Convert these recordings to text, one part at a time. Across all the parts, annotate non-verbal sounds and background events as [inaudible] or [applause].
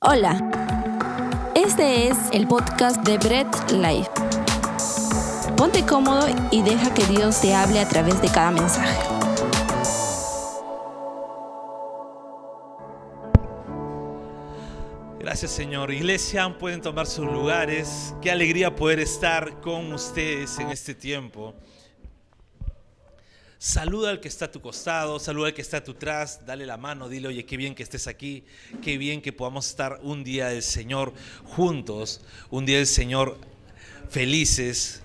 Hola, este es el podcast de Bread Life. Ponte cómodo y deja que Dios te hable a través de cada mensaje. Gracias Señor. Iglesia, pueden tomar sus lugares. Qué alegría poder estar con ustedes en este tiempo. Saluda al que está a tu costado, saluda al que está a tu atrás, dale la mano, dile, oye, qué bien que estés aquí, qué bien que podamos estar un día del Señor juntos, un día del Señor felices.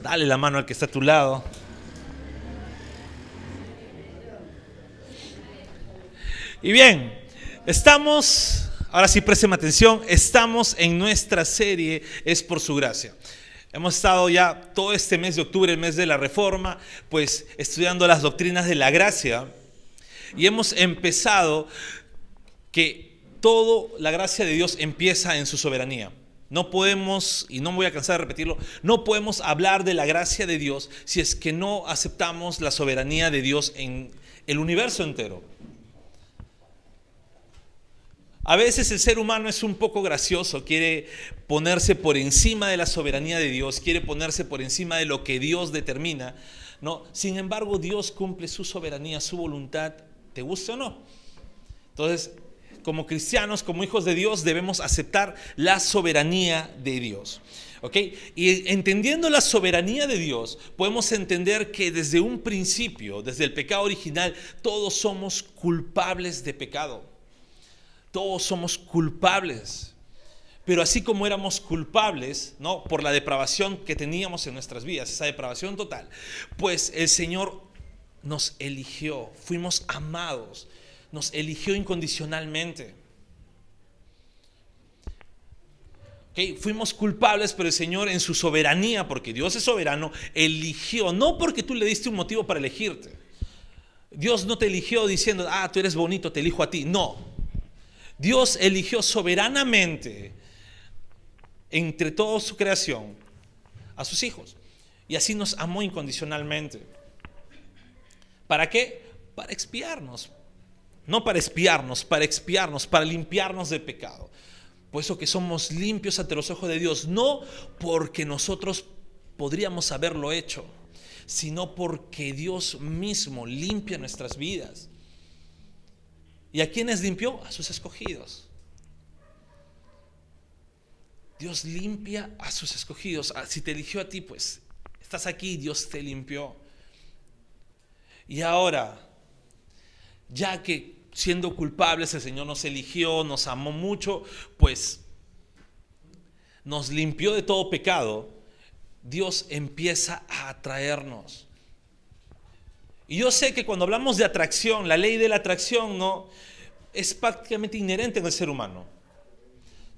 Dale la mano al que está a tu lado. Y bien, estamos, ahora sí presten atención, estamos en nuestra serie Es por su gracia. Hemos estado ya todo este mes de octubre, el mes de la reforma, pues estudiando las doctrinas de la gracia y hemos empezado que todo la gracia de Dios empieza en su soberanía. No podemos, y no me voy a cansar de repetirlo, no podemos hablar de la gracia de Dios si es que no aceptamos la soberanía de Dios en el universo entero. A veces el ser humano es un poco gracioso, quiere ponerse por encima de la soberanía de Dios, quiere ponerse por encima de lo que Dios determina, ¿no? Sin embargo, Dios cumple su soberanía, su voluntad, te guste o no. Entonces, como cristianos, como hijos de Dios, debemos aceptar la soberanía de Dios. ¿Ok? Y entendiendo la soberanía de Dios, podemos entender que desde un principio, desde el pecado original, todos somos culpables de pecado. Todos somos culpables. Pero así como éramos culpables, ¿no? Por la depravación que teníamos en nuestras vidas, esa depravación total, pues el Señor nos eligió, fuimos amados, nos eligió incondicionalmente. Okay, fuimos culpables, pero el Señor en su soberanía, porque Dios es soberano, eligió, no porque tú le diste un motivo para elegirte. Dios no te eligió diciendo, ah, tú eres bonito, te elijo a ti. No, Dios eligió soberanamente entre toda su creación a sus hijos. Y así nos amó incondicionalmente. ¿Para qué? Para expiarnos. No para expiarnos, para expiarnos, para limpiarnos del pecado. Por eso que somos limpios ante los ojos de Dios, no porque nosotros podríamos haberlo hecho, sino porque Dios mismo limpia nuestras vidas. ¿Y a quiénes limpió? A sus escogidos. Dios limpia a sus escogidos. Ah, si te eligió a ti, pues estás aquí, Dios te limpió. Y ahora, ya que siendo culpables el Señor nos eligió, nos amó mucho, pues nos limpió de todo pecado, Dios empieza a atraernos. Y yo sé que cuando hablamos de atracción, la ley de la atracción no es prácticamente inherente en el ser humano.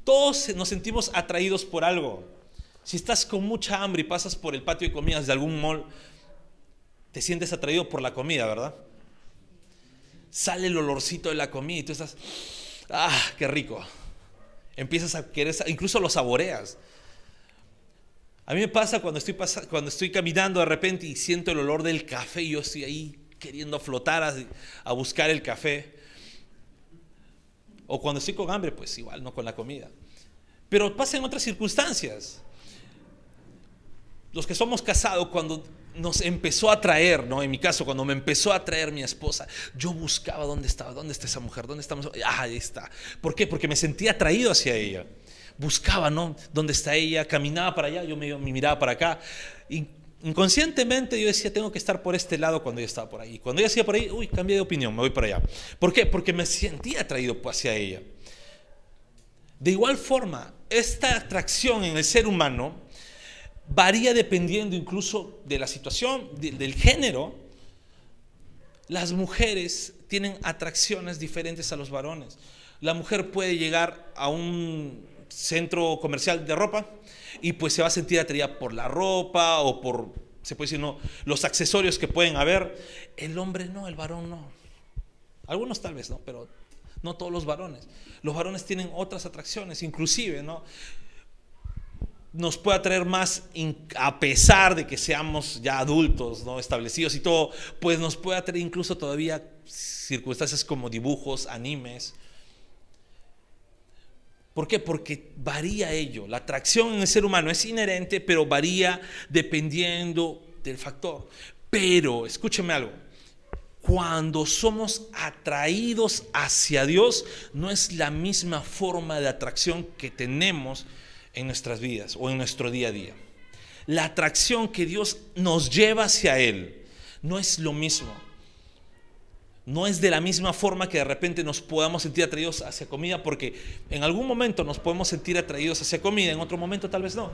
Todos nos sentimos atraídos por algo. Si estás con mucha hambre y pasas por el patio de comidas de algún mall, te sientes atraído por la comida, ¿verdad? Sale el olorcito de la comida y tú estás, ah, qué rico. Empiezas a querer, incluso lo saboreas. A mí me pasa cuando estoy, cuando estoy caminando de repente y siento el olor del café y yo estoy ahí queriendo flotar a, buscar el café. O cuando estoy con hambre, pues igual, no con la comida. Pero pasa en otras circunstancias. Los que somos casados, cuando nos empezó a traer, ¿no? En mi caso, cuando me empezó a traer mi esposa, yo buscaba dónde estaba, dónde está esa mujer, dónde estamos. Ah, ahí está. ¿Por qué? Porque me sentía atraído hacia ella buscaba, ¿no? ¿Dónde está ella? Caminaba para allá, yo me, miraba para acá. Y inconscientemente yo decía, tengo que estar por este lado cuando ella estaba por ahí. Cuando ella hacía por ahí, uy, cambié de opinión, me voy para allá. ¿Por qué? Porque me sentía atraído hacia ella. De igual forma, esta atracción en el ser humano varía dependiendo incluso de la situación, del género. Las mujeres tienen atracciones diferentes a los varones. La mujer puede llegar a un centro comercial de ropa y pues se va a sentir atraída por la ropa o por, se puede decir, no, los accesorios que pueden haber. El hombre no, el varón no. Algunos tal vez no, pero no todos los varones. Los varones tienen otras atracciones, inclusive, ¿no? Nos puede atraer más, a pesar de que seamos ya adultos, ¿no? Establecidos y todo, pues nos puede atraer incluso todavía circunstancias como dibujos, animes, ¿Por qué? Porque varía ello. La atracción en el ser humano es inherente, pero varía dependiendo del factor. Pero, escúcheme algo, cuando somos atraídos hacia Dios, no es la misma forma de atracción que tenemos en nuestras vidas o en nuestro día a día. La atracción que Dios nos lleva hacia Él no es lo mismo no es de la misma forma que de repente nos podamos sentir atraídos hacia comida, porque en algún momento nos podemos sentir atraídos hacia comida, en otro momento tal vez no.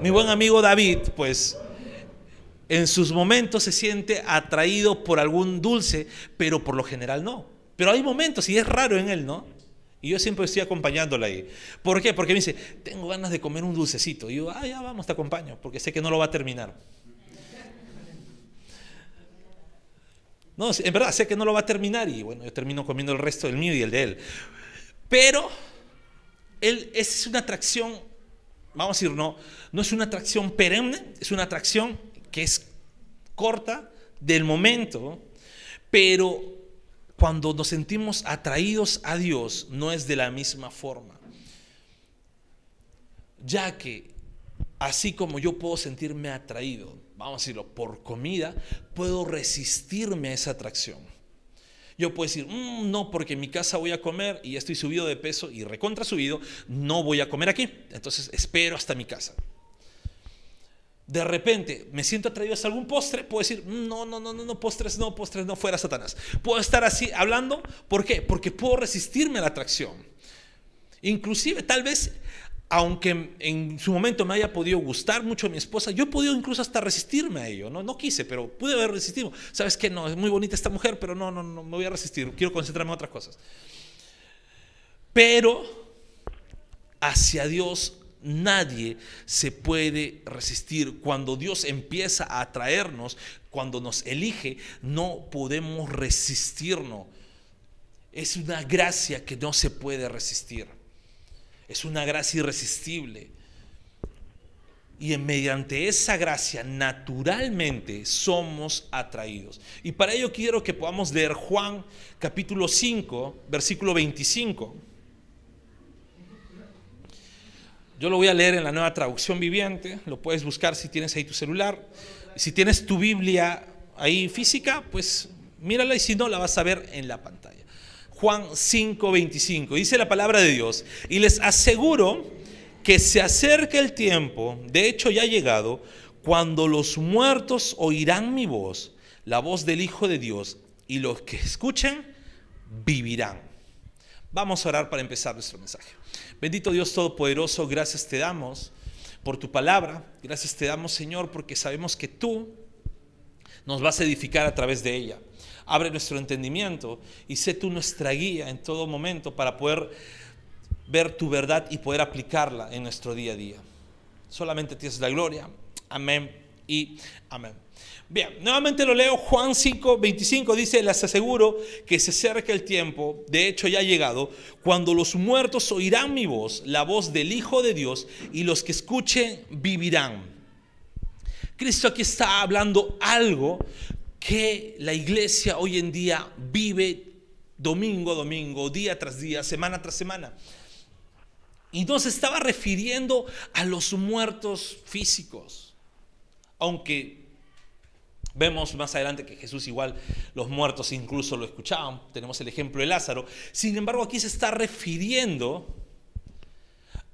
Mi buen amigo David, pues en sus momentos se siente atraído por algún dulce, pero por lo general no. Pero hay momentos, y es raro en él, ¿no? Y yo siempre estoy acompañándole ahí. ¿Por qué? Porque me dice, tengo ganas de comer un dulcecito. Y yo, ah, ya vamos, te acompaño, porque sé que no lo va a terminar. No, en verdad, sé que no lo va a terminar y bueno, yo termino comiendo el resto del mío y el de él. Pero él, es una atracción, vamos a decir, no, no es una atracción perenne, es una atracción que es corta del momento, pero cuando nos sentimos atraídos a Dios no es de la misma forma. Ya que así como yo puedo sentirme atraído vamos a decirlo, por comida, puedo resistirme a esa atracción. Yo puedo decir, mm, no, porque en mi casa voy a comer y estoy subido de peso y recontra subido, no voy a comer aquí. Entonces espero hasta mi casa. De repente me siento atraído a algún postre, puedo decir, mm, no, no, no, no, no, postres no, postres no, fuera Satanás. Puedo estar así hablando, ¿por qué? Porque puedo resistirme a la atracción. Inclusive, tal vez aunque en su momento me haya podido gustar mucho mi esposa, yo he podido incluso hasta resistirme a ello, ¿no? No quise, pero pude haber resistido. ¿Sabes qué? No, es muy bonita esta mujer, pero no, no, no, me voy a resistir, quiero concentrarme en otras cosas. Pero hacia Dios nadie se puede resistir. Cuando Dios empieza a atraernos, cuando nos elige, no podemos resistirnos. Es una gracia que no se puede resistir. Es una gracia irresistible. Y mediante esa gracia naturalmente somos atraídos. Y para ello quiero que podamos leer Juan capítulo 5, versículo 25. Yo lo voy a leer en la nueva traducción viviente, lo puedes buscar si tienes ahí tu celular. Si tienes tu Biblia ahí física, pues mírala y si no, la vas a ver en la pantalla. Juan 5:25. Dice la palabra de Dios, y les aseguro que se acerca el tiempo, de hecho ya ha llegado, cuando los muertos oirán mi voz, la voz del Hijo de Dios, y los que escuchen vivirán. Vamos a orar para empezar nuestro mensaje. Bendito Dios Todopoderoso, gracias te damos por tu palabra, gracias te damos Señor porque sabemos que tú nos vas a edificar a través de ella abre nuestro entendimiento y sé tú nuestra guía en todo momento para poder ver tu verdad y poder aplicarla en nuestro día a día. Solamente tienes la gloria. Amén y amén. Bien, nuevamente lo leo, Juan 5, 25 dice, les aseguro que se acerca el tiempo, de hecho ya ha llegado, cuando los muertos oirán mi voz, la voz del Hijo de Dios, y los que escuchen vivirán. Cristo aquí está hablando algo que la iglesia hoy en día vive domingo a domingo, día tras día, semana tras semana. Y no se estaba refiriendo a los muertos físicos, aunque vemos más adelante que Jesús igual los muertos incluso lo escuchaban, tenemos el ejemplo de Lázaro, sin embargo aquí se está refiriendo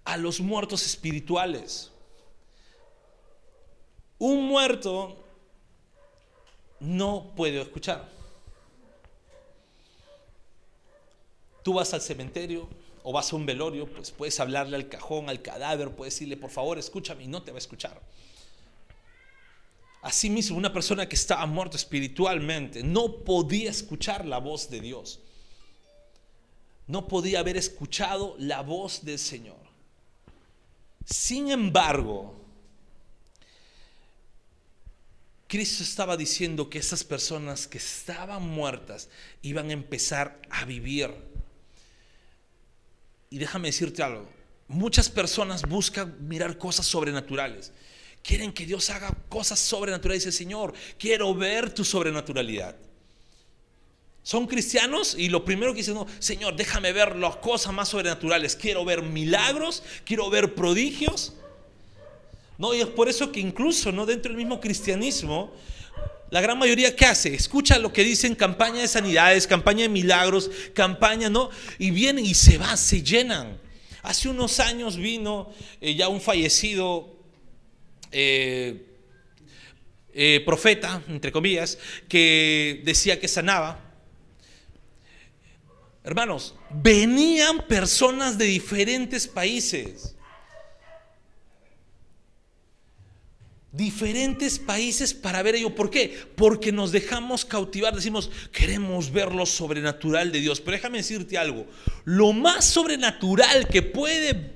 a los muertos espirituales. Un muerto no puedo escuchar. Tú vas al cementerio o vas a un velorio, pues puedes hablarle al cajón, al cadáver, puedes decirle, por favor, escúchame y no te va a escuchar. Asimismo, una persona que estaba muerta espiritualmente no podía escuchar la voz de Dios. No podía haber escuchado la voz del Señor. Sin embargo, Cristo estaba diciendo que esas personas que estaban muertas iban a empezar a vivir. Y déjame decirte algo, muchas personas buscan mirar cosas sobrenaturales. Quieren que Dios haga cosas sobrenaturales. Dice, Señor, quiero ver tu sobrenaturalidad. Son cristianos y lo primero que dicen, Señor, déjame ver las cosas más sobrenaturales. Quiero ver milagros, quiero ver prodigios. No, y es por eso que incluso no dentro del mismo cristianismo, la gran mayoría ¿qué hace? Escucha lo que dicen campaña de sanidades, campaña de milagros, campaña, ¿no? Y vienen y se van, se llenan. Hace unos años vino eh, ya un fallecido eh, eh, profeta, entre comillas, que decía que sanaba. Hermanos, venían personas de diferentes países. Diferentes países para ver ello. ¿Por qué? Porque nos dejamos cautivar. Decimos, queremos ver lo sobrenatural de Dios. Pero déjame decirte algo. Lo más sobrenatural que puede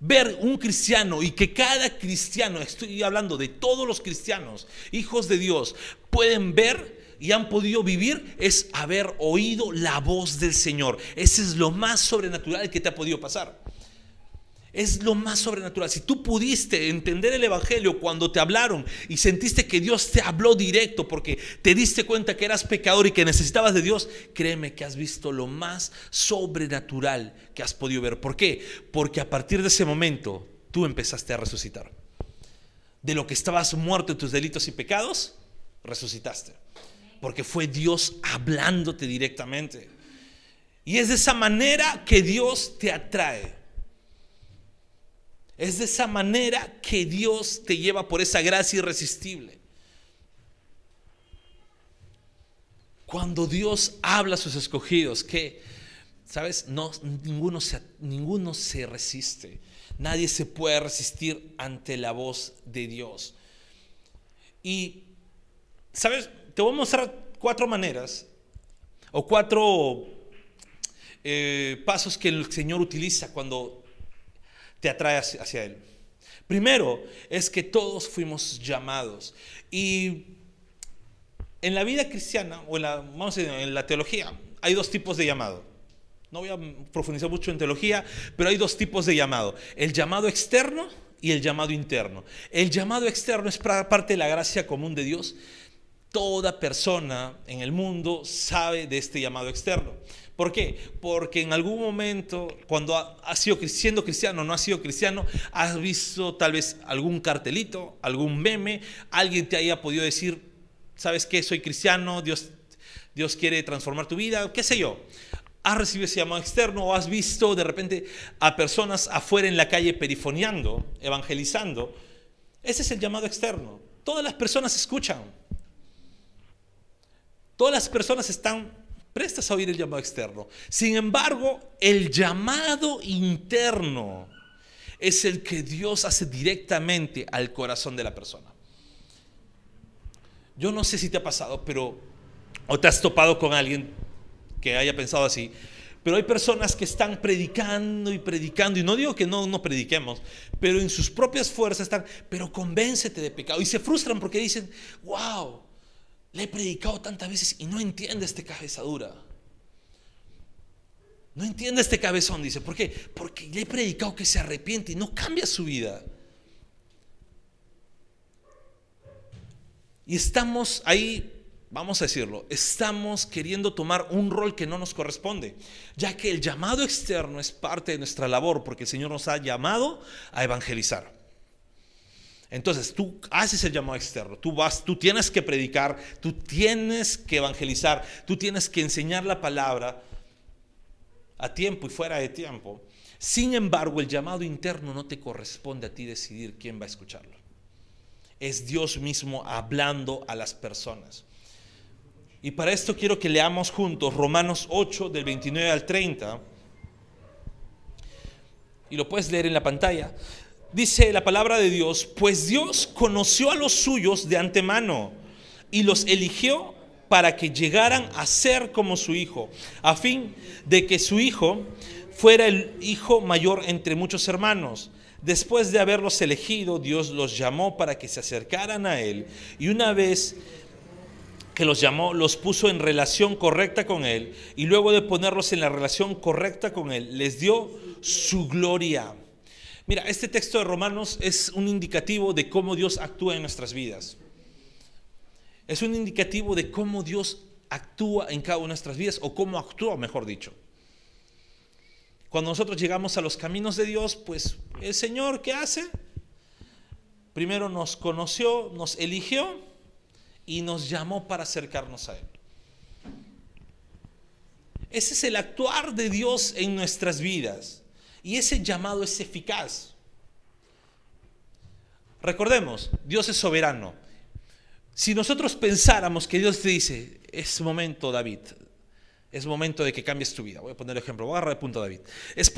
ver un cristiano y que cada cristiano, estoy hablando de todos los cristianos, hijos de Dios, pueden ver y han podido vivir es haber oído la voz del Señor. Ese es lo más sobrenatural que te ha podido pasar. Es lo más sobrenatural. Si tú pudiste entender el Evangelio cuando te hablaron y sentiste que Dios te habló directo porque te diste cuenta que eras pecador y que necesitabas de Dios, créeme que has visto lo más sobrenatural que has podido ver. ¿Por qué? Porque a partir de ese momento tú empezaste a resucitar. De lo que estabas muerto en tus delitos y pecados, resucitaste. Porque fue Dios hablándote directamente. Y es de esa manera que Dios te atrae. Es de esa manera que Dios te lleva por esa gracia irresistible. Cuando Dios habla a sus escogidos, que, ¿sabes? No, ninguno, se, ninguno se resiste. Nadie se puede resistir ante la voz de Dios. Y, ¿sabes? Te voy a mostrar cuatro maneras o cuatro eh, pasos que el Señor utiliza cuando te atrae hacia, Él. Primero es que todos fuimos llamados. Y en la vida cristiana, o en la, vamos en la teología, hay dos tipos de llamado. No voy a profundizar mucho en teología, pero hay dos tipos de llamado. El llamado externo y el llamado interno. El llamado externo es parte de la gracia común de Dios. Toda persona en el mundo sabe de este llamado externo. ¿Por qué? Porque en algún momento, cuando has sido siendo cristiano no has sido cristiano, has visto tal vez algún cartelito, algún meme, alguien te haya podido decir, ¿sabes qué? Soy cristiano, Dios, Dios quiere transformar tu vida, qué sé yo. Has recibido ese llamado externo o has visto de repente a personas afuera en la calle perifoneando, evangelizando. Ese es el llamado externo. Todas las personas escuchan. Todas las personas están prestas a oír el llamado externo. Sin embargo, el llamado interno es el que Dios hace directamente al corazón de la persona. Yo no sé si te ha pasado, pero o te has topado con alguien que haya pensado así, pero hay personas que están predicando y predicando, y no digo que no, no prediquemos, pero en sus propias fuerzas están, pero convéncete de pecado, y se frustran porque dicen, wow, le he predicado tantas veces y no entiende este cabezadura. No entiende este cabezón, dice. ¿Por qué? Porque le he predicado que se arrepiente y no cambia su vida. Y estamos ahí, vamos a decirlo, estamos queriendo tomar un rol que no nos corresponde, ya que el llamado externo es parte de nuestra labor, porque el Señor nos ha llamado a evangelizar. Entonces, tú haces el llamado externo, tú vas, tú tienes que predicar, tú tienes que evangelizar, tú tienes que enseñar la palabra a tiempo y fuera de tiempo. Sin embargo, el llamado interno no te corresponde a ti decidir quién va a escucharlo. Es Dios mismo hablando a las personas. Y para esto quiero que leamos juntos Romanos 8 del 29 al 30. Y lo puedes leer en la pantalla dice la palabra de Dios, pues Dios conoció a los suyos de antemano y los eligió para que llegaran a ser como su hijo, a fin de que su hijo fuera el hijo mayor entre muchos hermanos. Después de haberlos elegido, Dios los llamó para que se acercaran a Él y una vez que los llamó, los puso en relación correcta con Él y luego de ponerlos en la relación correcta con Él, les dio su gloria. Mira, este texto de Romanos es un indicativo de cómo Dios actúa en nuestras vidas. Es un indicativo de cómo Dios actúa en cada una de nuestras vidas o cómo actúa, mejor dicho. Cuando nosotros llegamos a los caminos de Dios, pues el Señor, ¿qué hace? Primero nos conoció, nos eligió y nos llamó para acercarnos a Él. Ese es el actuar de Dios en nuestras vidas. Y ese llamado es eficaz. Recordemos, Dios es soberano. Si nosotros pensáramos que Dios te dice, es momento, David, es momento de que cambies tu vida. Voy a poner el ejemplo, voy a agarrar el punto, David. Es,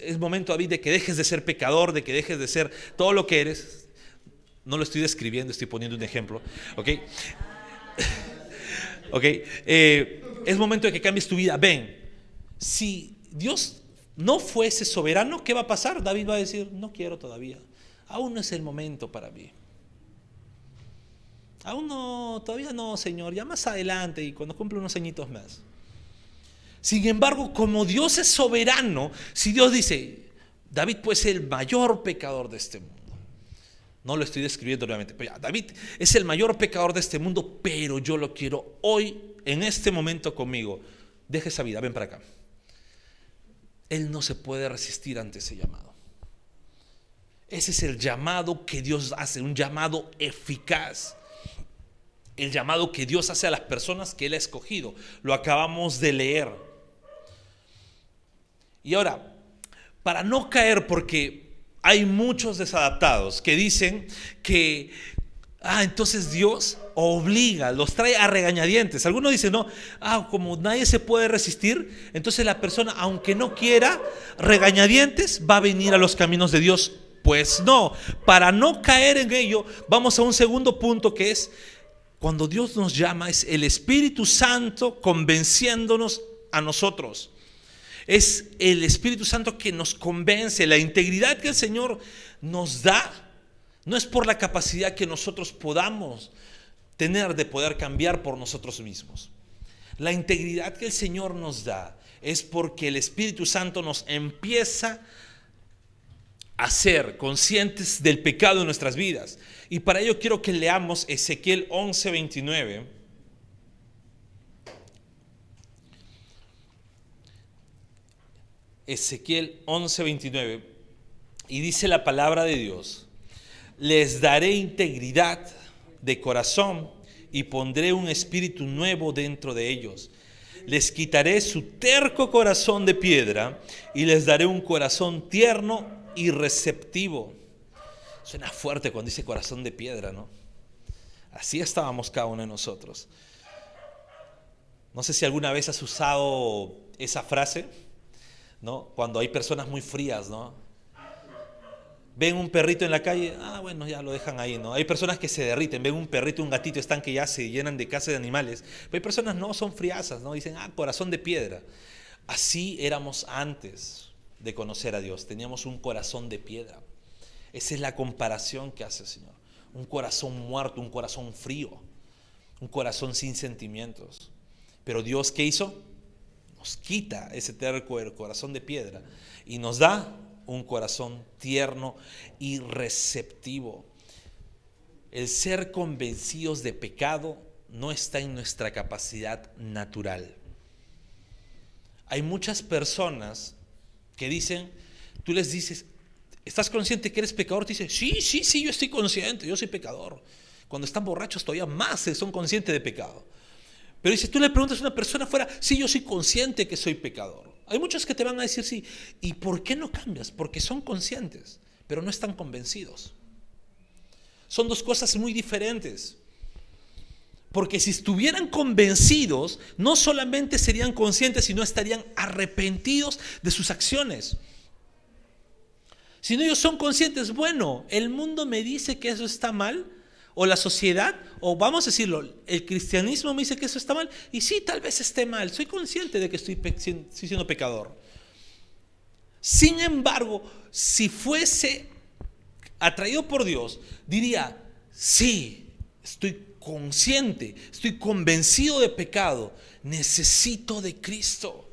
es, momento, David, de que dejes de ser pecador, de que dejes de ser todo lo que eres. No lo estoy describiendo, estoy poniendo un ejemplo. ¿Ok? [laughs] ¿Ok? Eh, es momento de que cambies tu vida. Ven, si Dios no fuese soberano, ¿qué va a pasar? David va a decir, no quiero todavía. Aún no es el momento para mí. Aún no, todavía no, Señor, ya más adelante y cuando cumple unos añitos más. Sin embargo, como Dios es soberano, si Dios dice, David puede ser el mayor pecador de este mundo. No lo estoy describiendo nuevamente, pero David es el mayor pecador de este mundo, pero yo lo quiero hoy, en este momento conmigo. Deje esa vida, ven para acá. Él no se puede resistir ante ese llamado. Ese es el llamado que Dios hace, un llamado eficaz el llamado que Dios hace a las personas que Él ha escogido. Lo acabamos de leer. Y ahora, para no caer, porque hay muchos desadaptados que dicen que, ah, entonces Dios obliga, los trae a regañadientes. Algunos dicen, no, ah, como nadie se puede resistir, entonces la persona, aunque no quiera, regañadientes, va a venir a los caminos de Dios. Pues no, para no caer en ello, vamos a un segundo punto que es cuando Dios nos llama es el Espíritu Santo convenciéndonos a nosotros. Es el Espíritu Santo que nos convence. La integridad que el Señor nos da no es por la capacidad que nosotros podamos tener de poder cambiar por nosotros mismos. La integridad que el Señor nos da es porque el Espíritu Santo nos empieza a ser conscientes del pecado en nuestras vidas. Y para ello quiero que leamos Ezequiel 11:29. Ezequiel 11:29. Y dice la palabra de Dios, les daré integridad de corazón y pondré un espíritu nuevo dentro de ellos. Les quitaré su terco corazón de piedra y les daré un corazón tierno y receptivo Suena fuerte cuando dice corazón de piedra, ¿no? Así estábamos cada uno de nosotros. No sé si alguna vez has usado esa frase, ¿no? Cuando hay personas muy frías, ¿no? Ven un perrito en la calle, ah, bueno, ya lo dejan ahí, ¿no? Hay personas que se derriten, ven un perrito, un gatito, están que ya se llenan de casa de animales. Pero hay personas no, son friazas, ¿no? Dicen, ah, corazón de piedra. Así éramos antes de conocer a Dios, teníamos un corazón de piedra. Esa es la comparación que hace el Señor. Un corazón muerto, un corazón frío, un corazón sin sentimientos. Pero Dios, ¿qué hizo? Nos quita ese terco, el corazón de piedra, y nos da un corazón tierno y receptivo. El ser convencidos de pecado no está en nuestra capacidad natural. Hay muchas personas que dicen, tú les dices, ¿Estás consciente que eres pecador? Te sí, sí, sí, yo estoy consciente, yo soy pecador. Cuando están borrachos todavía más son conscientes de pecado. Pero dice, tú le preguntas a una persona afuera, sí, yo soy consciente que soy pecador. Hay muchos que te van a decir, sí, ¿y por qué no cambias? Porque son conscientes, pero no están convencidos. Son dos cosas muy diferentes. Porque si estuvieran convencidos, no solamente serían conscientes, sino estarían arrepentidos de sus acciones. Si no ellos son conscientes, bueno, el mundo me dice que eso está mal, o la sociedad, o vamos a decirlo, el cristianismo me dice que eso está mal, y sí, tal vez esté mal, soy consciente de que estoy, siendo pecador. Sin embargo, si fuese atraído por Dios, diría, sí, estoy consciente, estoy convencido de pecado, necesito de Cristo,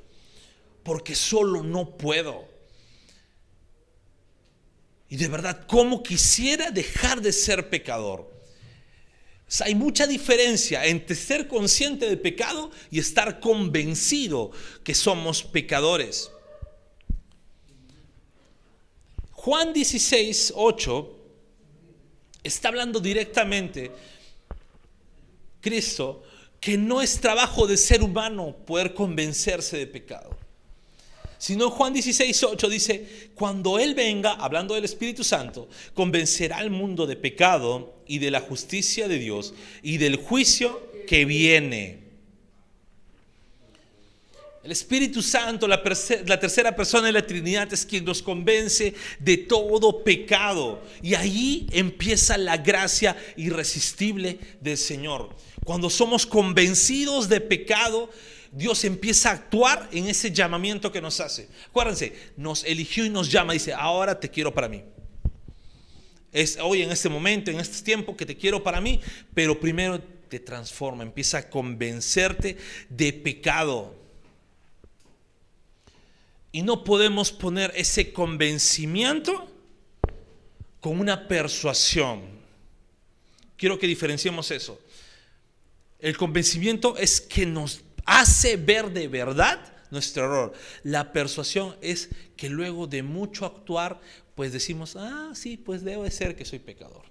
porque solo no puedo. Y de verdad, ¿cómo quisiera dejar de ser pecador? Hay mucha diferencia entre ser consciente de pecado y estar convencido que somos pecadores. Juan 16, 8 está hablando directamente, Cristo, que no es trabajo de ser humano poder convencerse de pecado. Sino Juan 16, 8 dice, cuando Él venga, hablando del Espíritu Santo, convencerá al mundo de pecado y de la justicia de Dios y del juicio que viene. El Espíritu Santo, la, tercera persona de la Trinidad, es quien nos convence de todo pecado. Y ahí empieza la gracia irresistible del Señor. Cuando somos convencidos de pecado, Dios empieza a actuar en ese llamamiento que nos hace. Acuérdense, nos eligió y nos llama, dice, ahora te quiero para mí. Es hoy en este momento, en este tiempo que te quiero para mí, pero primero te transforma, empieza a convencerte de pecado. Y no podemos poner ese convencimiento con una persuasión. Quiero que diferenciemos eso. El convencimiento es que nos hace ver de verdad nuestro error. La persuasión es que luego de mucho actuar, pues decimos, ah, sí, pues debe ser que soy pecador.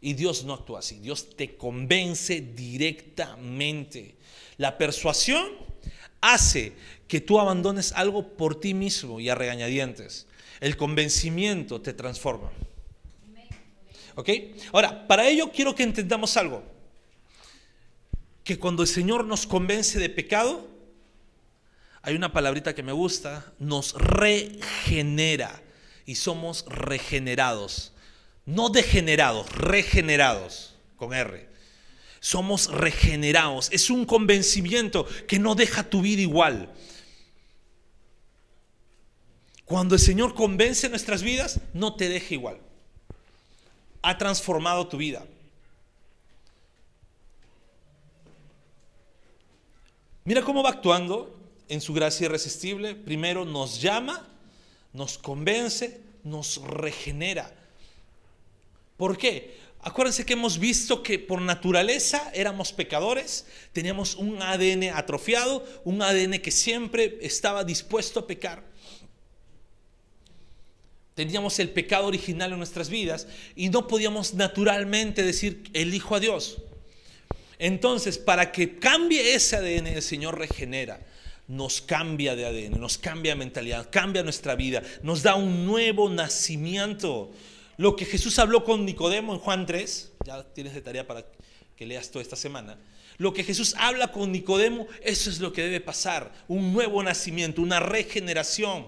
Y Dios no actúa así, Dios te convence directamente. La persuasión hace que tú abandones algo por ti mismo y a regañadientes. El convencimiento te transforma. ¿Ok? Ahora, para ello quiero que entendamos algo que cuando el Señor nos convence de pecado, hay una palabrita que me gusta, nos regenera y somos regenerados. No degenerados, regenerados, con R. Somos regenerados. Es un convencimiento que no deja tu vida igual. Cuando el Señor convence nuestras vidas, no te deja igual. Ha transformado tu vida. Mira cómo va actuando en su gracia irresistible. Primero nos llama, nos convence, nos regenera. ¿Por qué? Acuérdense que hemos visto que por naturaleza éramos pecadores, teníamos un ADN atrofiado, un ADN que siempre estaba dispuesto a pecar. Teníamos el pecado original en nuestras vidas y no podíamos naturalmente decir elijo a Dios. Entonces, para que cambie ese ADN, el Señor regenera, nos cambia de ADN, nos cambia mentalidad, cambia nuestra vida, nos da un nuevo nacimiento. Lo que Jesús habló con Nicodemo en Juan 3, ya tienes de tarea para que leas toda esta semana. Lo que Jesús habla con Nicodemo, eso es lo que debe pasar, un nuevo nacimiento, una regeneración.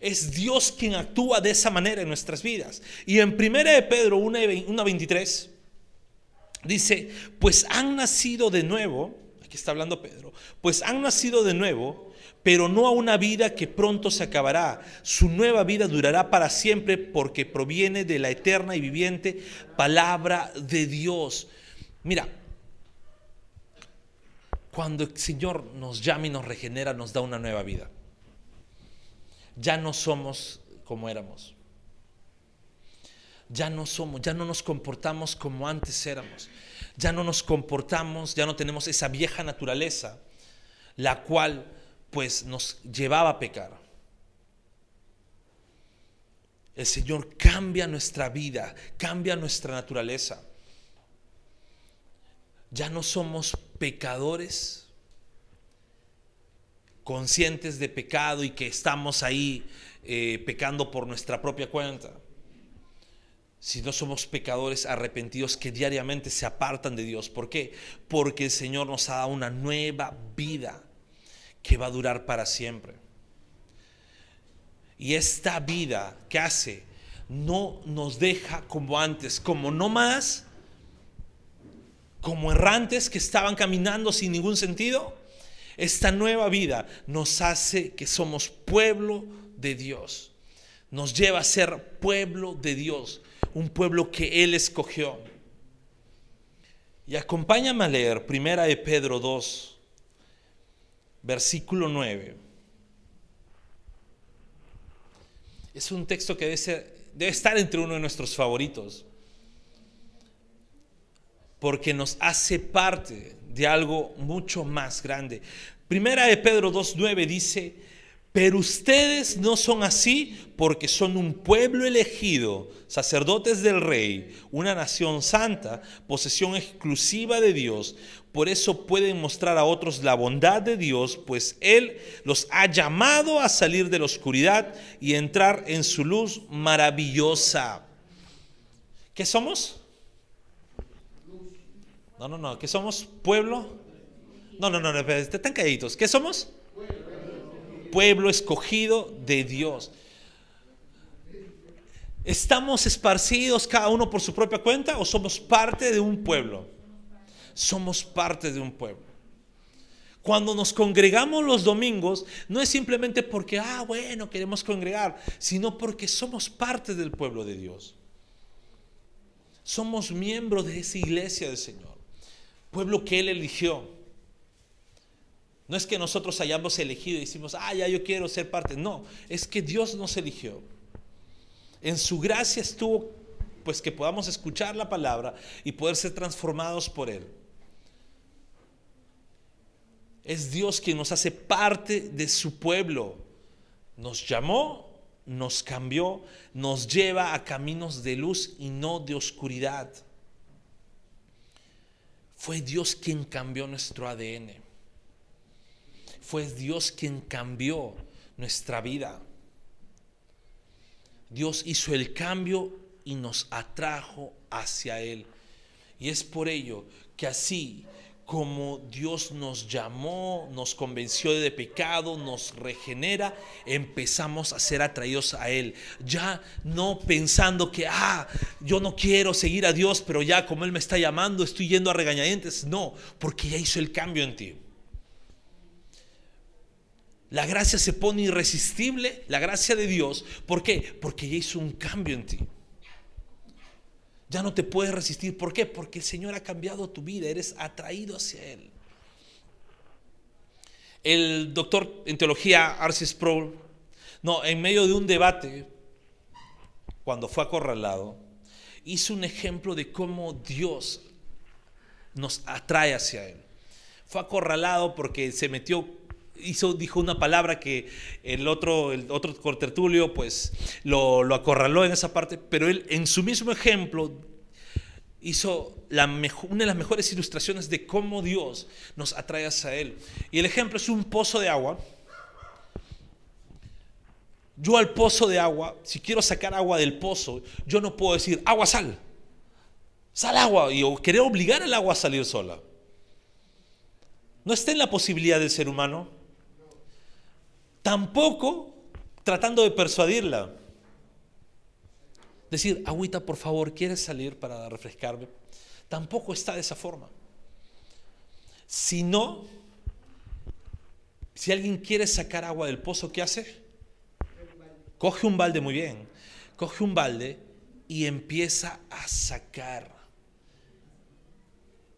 Es Dios quien actúa de esa manera en nuestras vidas. Y en 1 de Pedro 1.23 Dice, pues han nacido de nuevo, aquí está hablando Pedro, pues han nacido de nuevo, pero no a una vida que pronto se acabará. Su nueva vida durará para siempre porque proviene de la eterna y viviente palabra de Dios. Mira, cuando el Señor nos llama y nos regenera, nos da una nueva vida. Ya no somos como éramos ya no somos, ya no nos comportamos como antes éramos. Ya no nos comportamos, ya no tenemos esa vieja naturaleza, la cual pues nos llevaba a pecar. El Señor cambia nuestra vida, cambia nuestra naturaleza. Ya no somos pecadores conscientes de pecado y que estamos ahí eh, pecando por nuestra propia cuenta si no somos pecadores arrepentidos que diariamente se apartan de Dios. ¿Por qué? Porque el Señor nos ha dado una nueva vida que va a durar para siempre. Y esta vida que hace no nos deja como antes, como no más, como errantes que estaban caminando sin ningún sentido. Esta nueva vida nos hace que somos pueblo de Dios. Nos lleva a ser pueblo de Dios un pueblo que Él escogió. Y acompáñame a leer Primera de Pedro 2, versículo 9. Es un texto que debe, debe estar entre uno de nuestros favoritos. porque nos hace parte de algo mucho más grande. Primera de Pedro 2.9 dice, pero ustedes no son así porque son un pueblo elegido, sacerdotes del rey, una nación santa, posesión exclusiva de Dios. Por eso pueden mostrar a otros la bondad de Dios, pues Él los ha llamado a salir de la oscuridad y entrar en su luz maravillosa. ¿Qué somos? No, no, no, ¿qué somos? ¿Pueblo? No, no, no, no están calladitos. ¿Qué somos? pueblo escogido de Dios. ¿Estamos esparcidos cada uno por su propia cuenta o somos parte de un pueblo? Somos parte de un pueblo. Cuando nos congregamos los domingos, no es simplemente porque, ah, bueno, queremos congregar, sino porque somos parte del pueblo de Dios. Somos miembros de esa iglesia del Señor, pueblo que Él eligió. No es que nosotros hayamos elegido y decimos, ah, ya yo quiero ser parte. No, es que Dios nos eligió. En su gracia estuvo, pues que podamos escuchar la palabra y poder ser transformados por Él. Es Dios quien nos hace parte de su pueblo. Nos llamó, nos cambió, nos lleva a caminos de luz y no de oscuridad. Fue Dios quien cambió nuestro ADN fue Dios quien cambió nuestra vida. Dios hizo el cambio y nos atrajo hacia Él. Y es por ello que así como Dios nos llamó, nos convenció de pecado, nos regenera, empezamos a ser atraídos a Él. Ya no pensando que, ah, yo no quiero seguir a Dios, pero ya como Él me está llamando, estoy yendo a regañadientes. No, porque ya hizo el cambio en ti. La gracia se pone irresistible, la gracia de Dios. ¿Por qué? Porque ya hizo un cambio en ti. Ya no te puedes resistir. ¿Por qué? Porque el Señor ha cambiado tu vida, eres atraído hacia Él. El doctor en teología Arcis Sproul, no, en medio de un debate, cuando fue acorralado, hizo un ejemplo de cómo Dios nos atrae hacia Él. Fue acorralado porque se metió hizo, dijo una palabra que el otro, el otro cortertulio pues lo, acorraló en esa parte, pero él en su mismo ejemplo hizo una de las mejores ilustraciones de cómo Dios nos atrae hacia Él. Y el ejemplo es un pozo de agua. Yo al pozo de agua, si quiero sacar agua del pozo, yo no puedo decir, agua, sal. Sal agua. Y querer obligar al agua a salir sola. No está en la posibilidad del ser humano. Tampoco tratando de persuadirla. Decir, agüita, por favor, ¿quieres salir para refrescarme? Tampoco está de esa forma. Si no, si alguien quiere sacar agua del pozo, ¿qué hace? Coge un balde, muy bien. Coge un balde y empieza a sacar.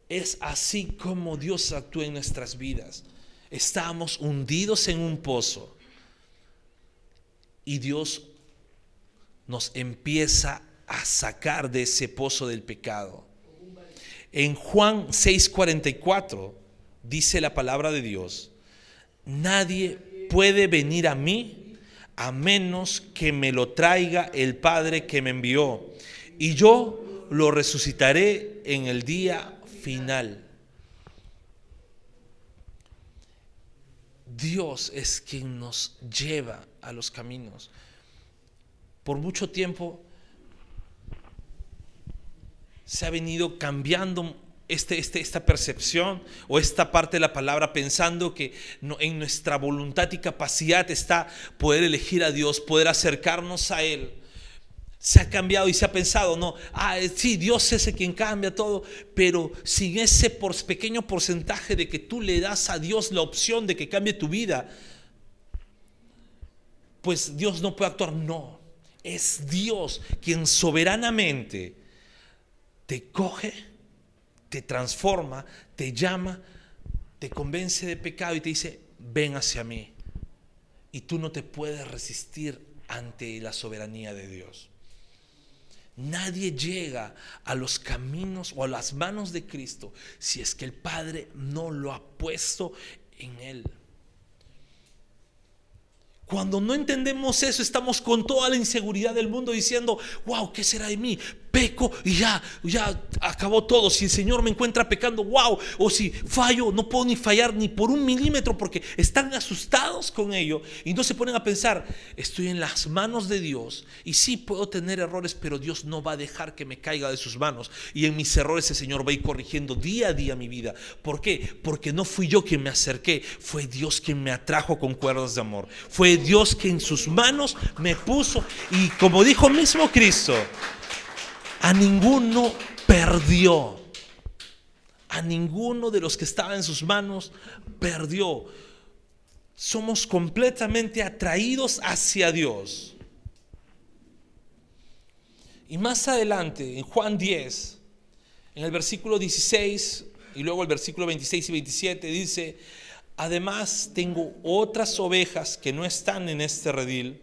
Es así como Dios actúa en nuestras vidas. Estamos hundidos en un pozo y Dios nos empieza a sacar de ese pozo del pecado. En Juan 6:44 dice la palabra de Dios, nadie puede venir a mí a menos que me lo traiga el Padre que me envió, y yo lo resucitaré en el día final. Dios es quien nos lleva a los caminos. Por mucho tiempo se ha venido cambiando este, este, esta percepción o esta parte de la palabra pensando que en nuestra voluntad y capacidad está poder elegir a Dios, poder acercarnos a Él se ha cambiado y se ha pensado, no, ah, sí, Dios es el quien cambia todo, pero sin ese pequeño porcentaje de que tú le das a Dios la opción de que cambie tu vida, pues Dios no puede actuar. No, es Dios quien soberanamente te coge, te transforma, te llama, te convence de pecado y te dice, ven hacia mí. Y tú no te puedes resistir ante la soberanía de Dios. Nadie llega a los caminos o a las manos de Cristo si es que el Padre no lo ha puesto en él. Cuando no entendemos eso, estamos con toda la inseguridad del mundo diciendo, wow, ¿qué será de mí? Peco y ya, ya acabó todo. Si el Señor me encuentra pecando, wow. O si fallo, no puedo ni fallar ni por un milímetro porque están asustados con ello y no se ponen a pensar, estoy en las manos de Dios y sí puedo tener errores, pero Dios no va a dejar que me caiga de sus manos. Y en mis errores el Señor va a ir corrigiendo día a día mi vida. ¿Por qué? Porque no fui yo quien me acerqué, fue Dios quien me atrajo con cuerdas de amor. Fue Dios que en sus manos me puso y como dijo mismo Cristo, a ninguno perdió. A ninguno de los que estaba en sus manos perdió. Somos completamente atraídos hacia Dios. Y más adelante, en Juan 10, en el versículo 16 y luego el versículo 26 y 27, dice, además tengo otras ovejas que no están en este redil,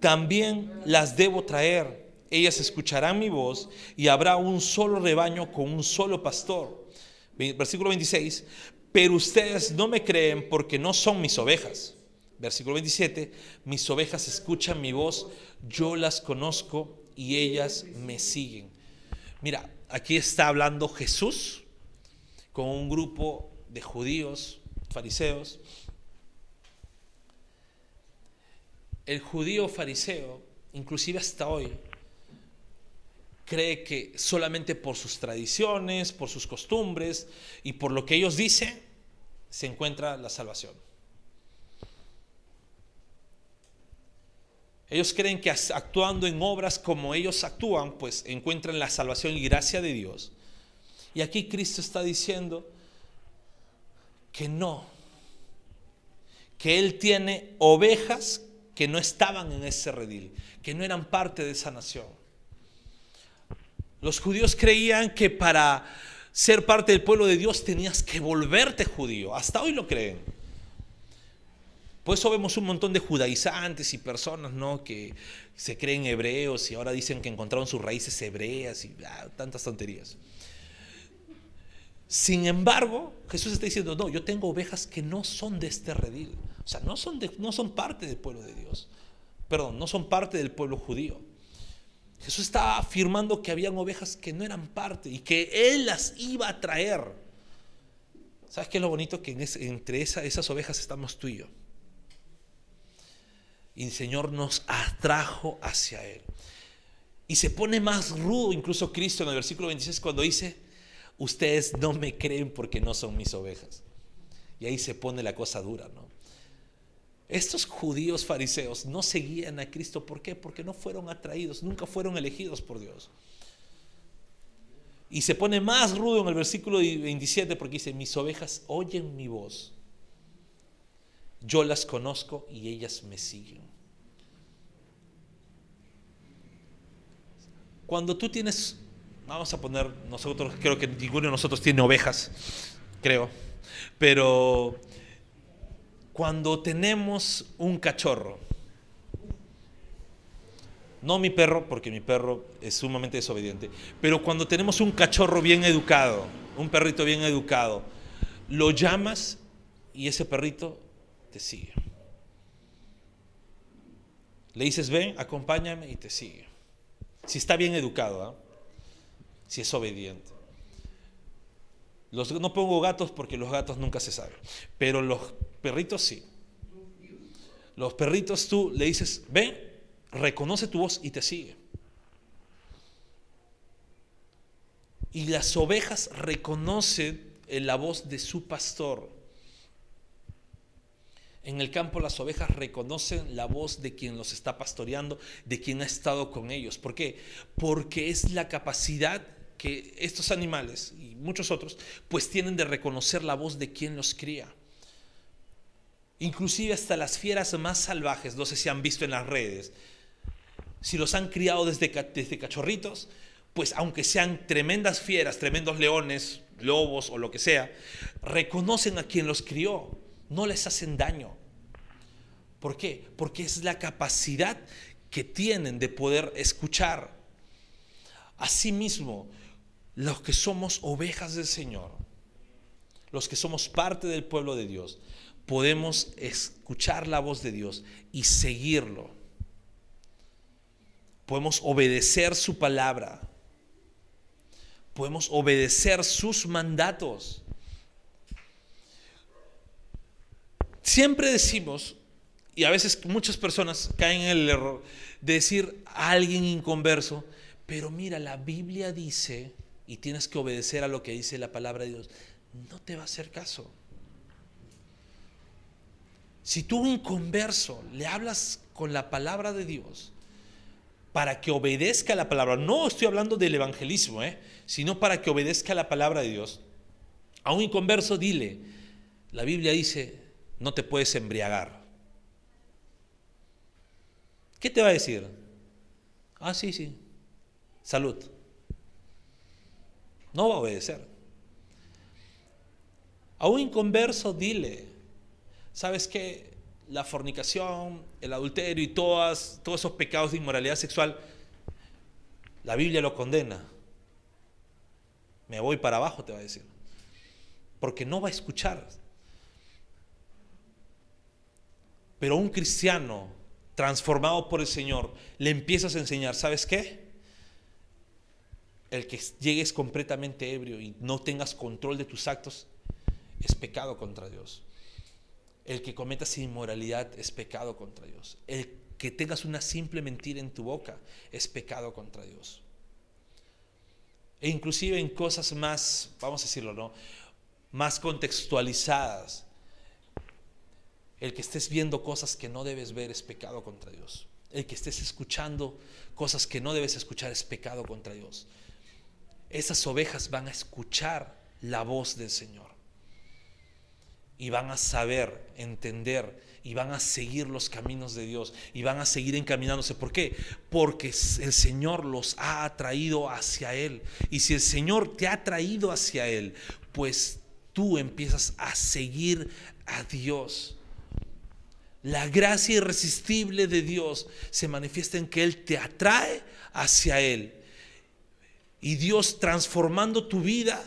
también las debo traer ellas escucharán mi voz y habrá un solo rebaño con un solo pastor. Versículo 26, pero ustedes no me creen porque no son mis ovejas. Versículo 27, mis ovejas escuchan mi voz, yo las conozco y ellas me siguen. Mira, aquí está hablando Jesús con un grupo de judíos, fariseos. El judío fariseo, inclusive hasta hoy, cree que solamente por sus tradiciones, por sus costumbres y por lo que ellos dicen, se encuentra la salvación. Ellos creen que actuando en obras como ellos actúan, pues encuentran la salvación y gracia de Dios. Y aquí Cristo está diciendo que no, que Él tiene ovejas que no estaban en ese redil, que no eran parte de esa nación. Los judíos creían que para ser parte del pueblo de Dios tenías que volverte judío. Hasta hoy lo creen. Por eso vemos un montón de judaizantes y personas ¿no? que se creen hebreos y ahora dicen que encontraron sus raíces hebreas y ah, tantas tonterías. Sin embargo, Jesús está diciendo, no, yo tengo ovejas que no son de este redil. O sea, no son, no son parte del pueblo de Dios. Perdón, no son parte del pueblo judío. Jesús estaba afirmando que habían ovejas que no eran parte y que Él las iba a traer. ¿Sabes qué es lo bonito? Que entre esas ovejas estamos tú y yo. Y el Señor nos atrajo hacia Él. Y se pone más rudo incluso Cristo en el versículo 26 cuando dice, ustedes no me creen porque no son mis ovejas. Y ahí se pone la cosa dura, ¿no? Estos judíos fariseos no seguían a Cristo. ¿Por qué? Porque no fueron atraídos, nunca fueron elegidos por Dios. Y se pone más rudo en el versículo 27 porque dice, mis ovejas oyen mi voz. Yo las conozco y ellas me siguen. Cuando tú tienes, vamos a poner, nosotros, creo que ninguno de nosotros tiene ovejas, creo, pero cuando tenemos un cachorro, no mi perro, porque mi perro es sumamente desobediente, pero cuando tenemos un cachorro bien educado, un perrito bien educado, lo llamas y ese perrito te sigue. Le dices, ven, acompáñame y te sigue. Si está bien educado, ¿ah? si es obediente no pongo gatos porque los gatos nunca se saben, pero los perritos sí. Los perritos tú le dices, ven, reconoce tu voz y te sigue. Y las ovejas reconocen la voz de su pastor. En el campo las ovejas reconocen la voz de quien los está pastoreando, de quien ha estado con ellos. ¿Por qué? Porque es la capacidad que estos animales y muchos otros pues tienen de reconocer la voz de quien los cría. Inclusive hasta las fieras más salvajes, no sé si han visto en las redes, si los han criado desde, desde cachorritos, pues aunque sean tremendas fieras, tremendos leones, lobos o lo que sea, reconocen a quien los crió, no les hacen daño. ¿Por qué? Porque es la capacidad que tienen de poder escuchar Asimismo, los que somos ovejas del Señor, los que somos parte del pueblo de Dios, podemos escuchar la voz de Dios y seguirlo. Podemos obedecer su palabra. Podemos obedecer sus mandatos. Siempre decimos, y a veces muchas personas caen en el error de decir a alguien inconverso, pero mira, la Biblia dice, y tienes que obedecer a lo que dice la palabra de Dios, no te va a hacer caso. Si tú inconverso le hablas con la palabra de Dios para que obedezca la palabra, no estoy hablando del evangelismo, ¿eh? sino para que obedezca la palabra de Dios, a un inconverso dile, la Biblia dice, no te puedes embriagar. ¿Qué te va a decir? Ah, sí, sí. Salud. No va a obedecer. A un inconverso dile, ¿sabes qué? La fornicación, el adulterio y todas, todos esos pecados de inmoralidad sexual, la Biblia lo condena. Me voy para abajo, te va a decir. Porque no va a escuchar. Pero un cristiano transformado por el Señor, le empiezas a enseñar, ¿sabes qué? El que llegues completamente ebrio y no tengas control de tus actos es pecado contra Dios. El que cometas inmoralidad es pecado contra Dios. El que tengas una simple mentira en tu boca es pecado contra Dios. E inclusive en cosas más, vamos a decirlo, ¿no? Más contextualizadas. El que estés viendo cosas que no debes ver es pecado contra Dios. El que estés escuchando cosas que no debes escuchar es pecado contra Dios. Esas ovejas van a escuchar la voz del Señor y van a saber, entender y van a seguir los caminos de Dios y van a seguir encaminándose. ¿Por qué? Porque el Señor los ha atraído hacia Él. Y si el Señor te ha traído hacia Él, pues tú empiezas a seguir a Dios. La gracia irresistible de Dios se manifiesta en que Él te atrae hacia Él. Y Dios transformando tu vida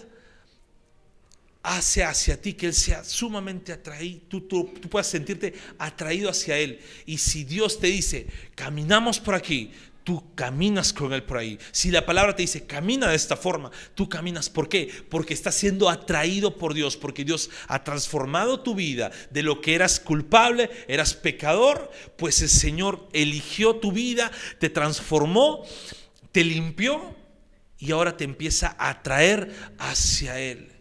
hace hacia ti que Él sea sumamente atraído, tú, tú, tú, puedas sentirte atraído hacia Él. Y si Dios te dice, caminamos por aquí, tú caminas con Él por ahí. Si la palabra te dice, camina de esta forma, tú caminas. ¿Por qué? Porque estás siendo atraído por Dios, porque Dios ha transformado tu vida de lo que eras culpable, eras pecador, pues el Señor eligió tu vida, te transformó, te limpió y ahora te empieza a atraer hacia Él.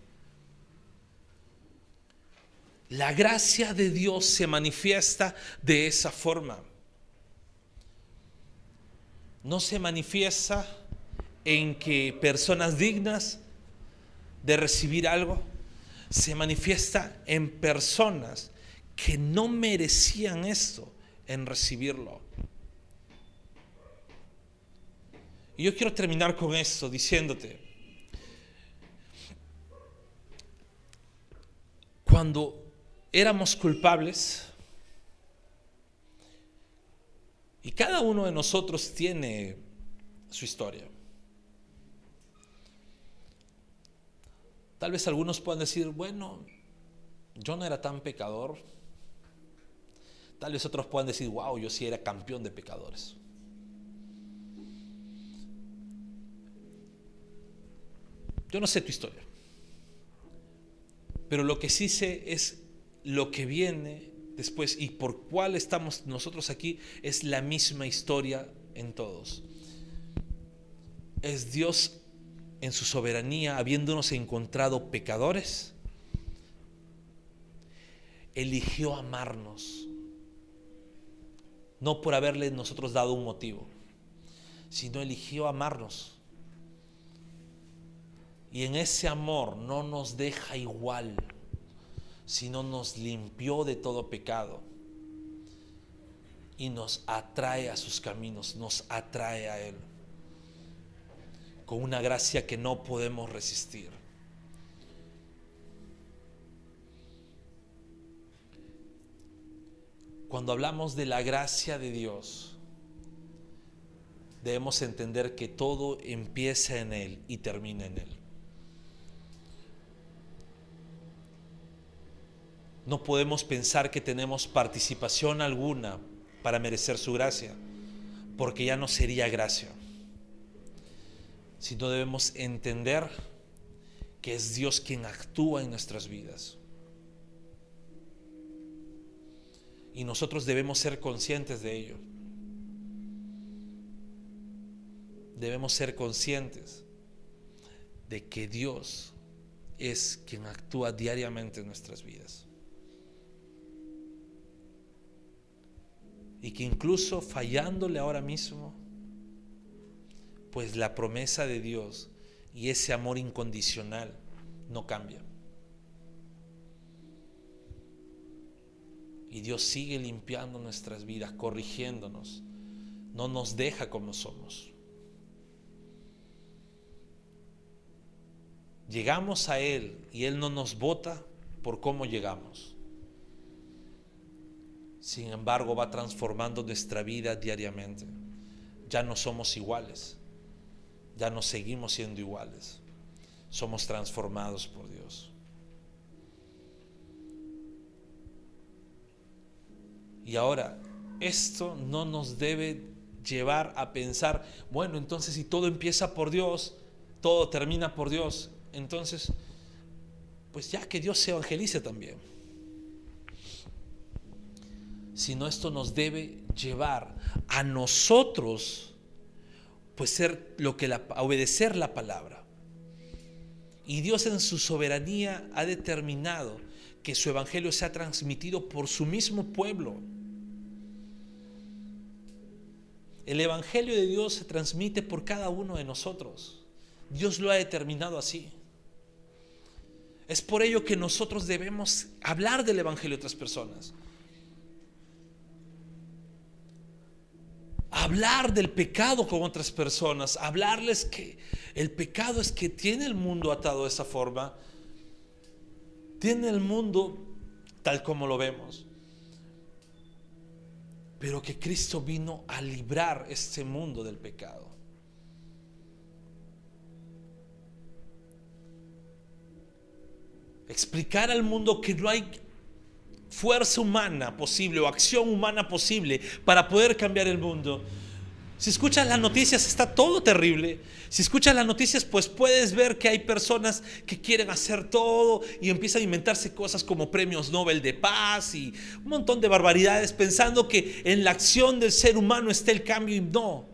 La gracia de Dios se manifiesta de esa forma. No se manifiesta en que personas dignas de recibir algo, se manifiesta en personas que no merecían esto en recibirlo. Y yo quiero terminar con esto diciéndote, cuando éramos culpables y cada uno de nosotros tiene su historia. Tal vez algunos puedan decir, bueno, yo no era tan pecador. Tal vez otros puedan decir, wow, yo sí era campeón de pecadores. Yo no sé tu historia, pero lo que sí sé es lo que viene después y por cuál estamos nosotros aquí es la misma historia en todos. Es Dios en su soberanía, habiéndonos encontrado pecadores, eligió amarnos, no por haberle nosotros dado un motivo, sino eligió amarnos. Y en ese amor no nos deja igual sino nos limpió de todo pecado y nos atrae a sus caminos, nos atrae a Él, con una gracia que no podemos resistir. Cuando hablamos de la gracia de Dios, debemos entender que todo empieza en Él y termina en Él. No podemos pensar que tenemos participación alguna para merecer su gracia, porque ya no sería gracia, sino debemos entender que es Dios quien actúa en nuestras vidas. Y nosotros debemos ser conscientes de ello. Debemos ser conscientes de que Dios es quien actúa diariamente en nuestras vidas. Y que incluso fallándole ahora mismo, pues la promesa de Dios y ese amor incondicional no cambia. Y Dios sigue limpiando nuestras vidas, corrigiéndonos. No nos deja como somos. Llegamos a Él y Él no nos vota por cómo llegamos. Sin embargo, va transformando nuestra vida diariamente. Ya no somos iguales. Ya no seguimos siendo iguales. Somos transformados por Dios. Y ahora, esto no nos debe llevar a pensar, bueno, entonces si todo empieza por Dios, todo termina por Dios, entonces, pues ya que Dios se evangelice también. Sino esto nos debe llevar a nosotros, pues ser lo que la, obedecer la palabra. Y Dios en su soberanía ha determinado que su evangelio sea transmitido por su mismo pueblo. El Evangelio de Dios se transmite por cada uno de nosotros. Dios lo ha determinado así. Es por ello que nosotros debemos hablar del Evangelio a otras personas. Hablar del pecado con otras personas. Hablarles que el pecado es que tiene el mundo atado de esa forma. Tiene el mundo tal como lo vemos pero que Cristo vino a librar este mundo del pecado. Explicar al mundo que no hay fuerza humana posible o acción humana posible para poder cambiar el mundo, si escuchas las noticias está todo terrible. Si escuchas las noticias pues puedes ver que hay personas que quieren hacer todo y empiezan a inventarse cosas como premios Nobel de paz y un montón de barbaridades pensando que en la acción del ser humano está el cambio y no.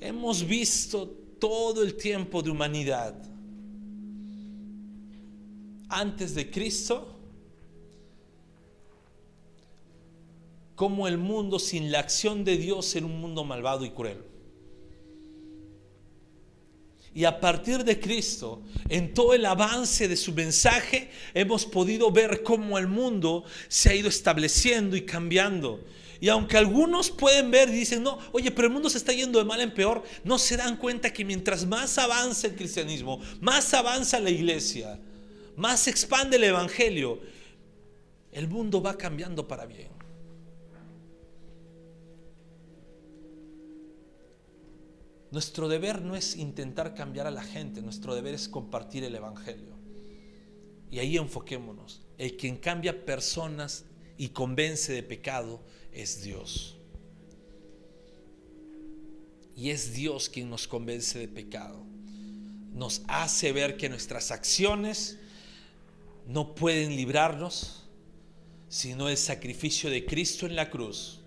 Hemos visto todo el tiempo de humanidad antes de Cristo como el mundo sin la acción de Dios era un mundo malvado y cruel. Y a partir de Cristo, en todo el avance de su mensaje, hemos podido ver cómo el mundo se ha ido estableciendo y cambiando. Y aunque algunos pueden ver y dicen, no, oye, pero el mundo se está yendo de mal en peor, no se dan cuenta que mientras más avanza el cristianismo, más avanza la iglesia, más se expande el evangelio, el mundo va cambiando para bien. Nuestro deber no es intentar cambiar a la gente, nuestro deber es compartir el Evangelio. Y ahí enfoquémonos. El quien cambia personas y convence de pecado es Dios. Y es Dios quien nos convence de pecado. Nos hace ver que nuestras acciones no pueden librarnos, sino el sacrificio de Cristo en la cruz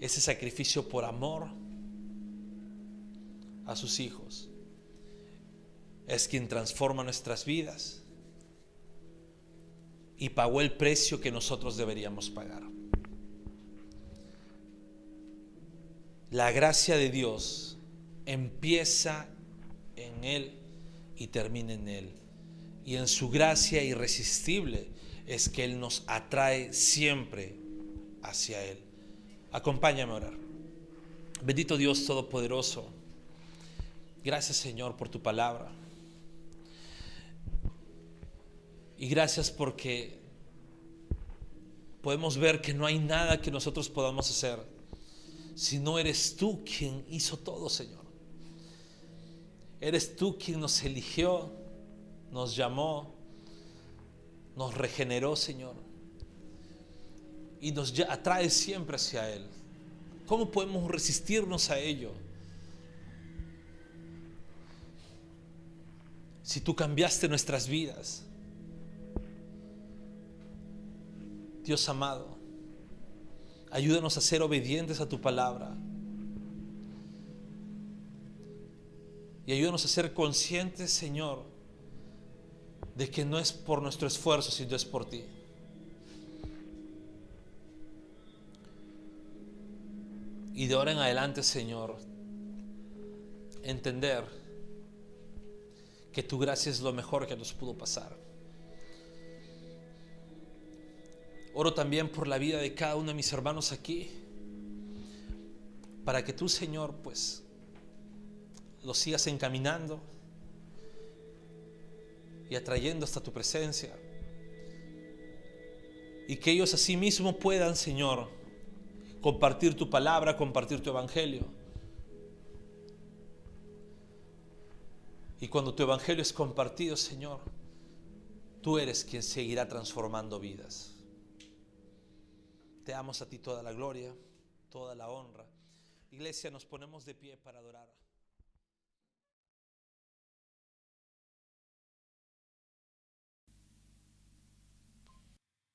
ese sacrificio por amor a sus hijos. Es quien transforma nuestras vidas y pagó el precio que nosotros deberíamos pagar. La gracia de Dios empieza en Él y termina en Él. Y en su gracia irresistible es que Él nos atrae siempre hacia Él. Acompáñame a orar. Bendito Dios Todopoderoso. Gracias Señor por tu palabra. Y gracias porque podemos ver que no hay nada que nosotros podamos hacer si no eres tú quien hizo todo, Señor. Eres tú quien nos eligió, nos llamó, nos regeneró, Señor. Y nos atrae siempre hacia Él. ¿Cómo podemos resistirnos a ello? Si tú cambiaste nuestras vidas. Dios amado, ayúdanos a ser obedientes a tu palabra. Y ayúdanos a ser conscientes, Señor, de que no es por nuestro esfuerzo, sino es por ti. Y de ahora en adelante, Señor, entender que tu gracia es lo mejor que nos pudo pasar. Oro también por la vida de cada uno de mis hermanos aquí, para que tú, Señor, pues los sigas encaminando y atrayendo hasta tu presencia. Y que ellos asimismo puedan, Señor, compartir tu palabra, compartir tu evangelio. Y cuando tu evangelio es compartido, Señor, tú eres quien seguirá transformando vidas. Te damos a ti toda la gloria, toda la honra. Iglesia, nos ponemos de pie para adorar.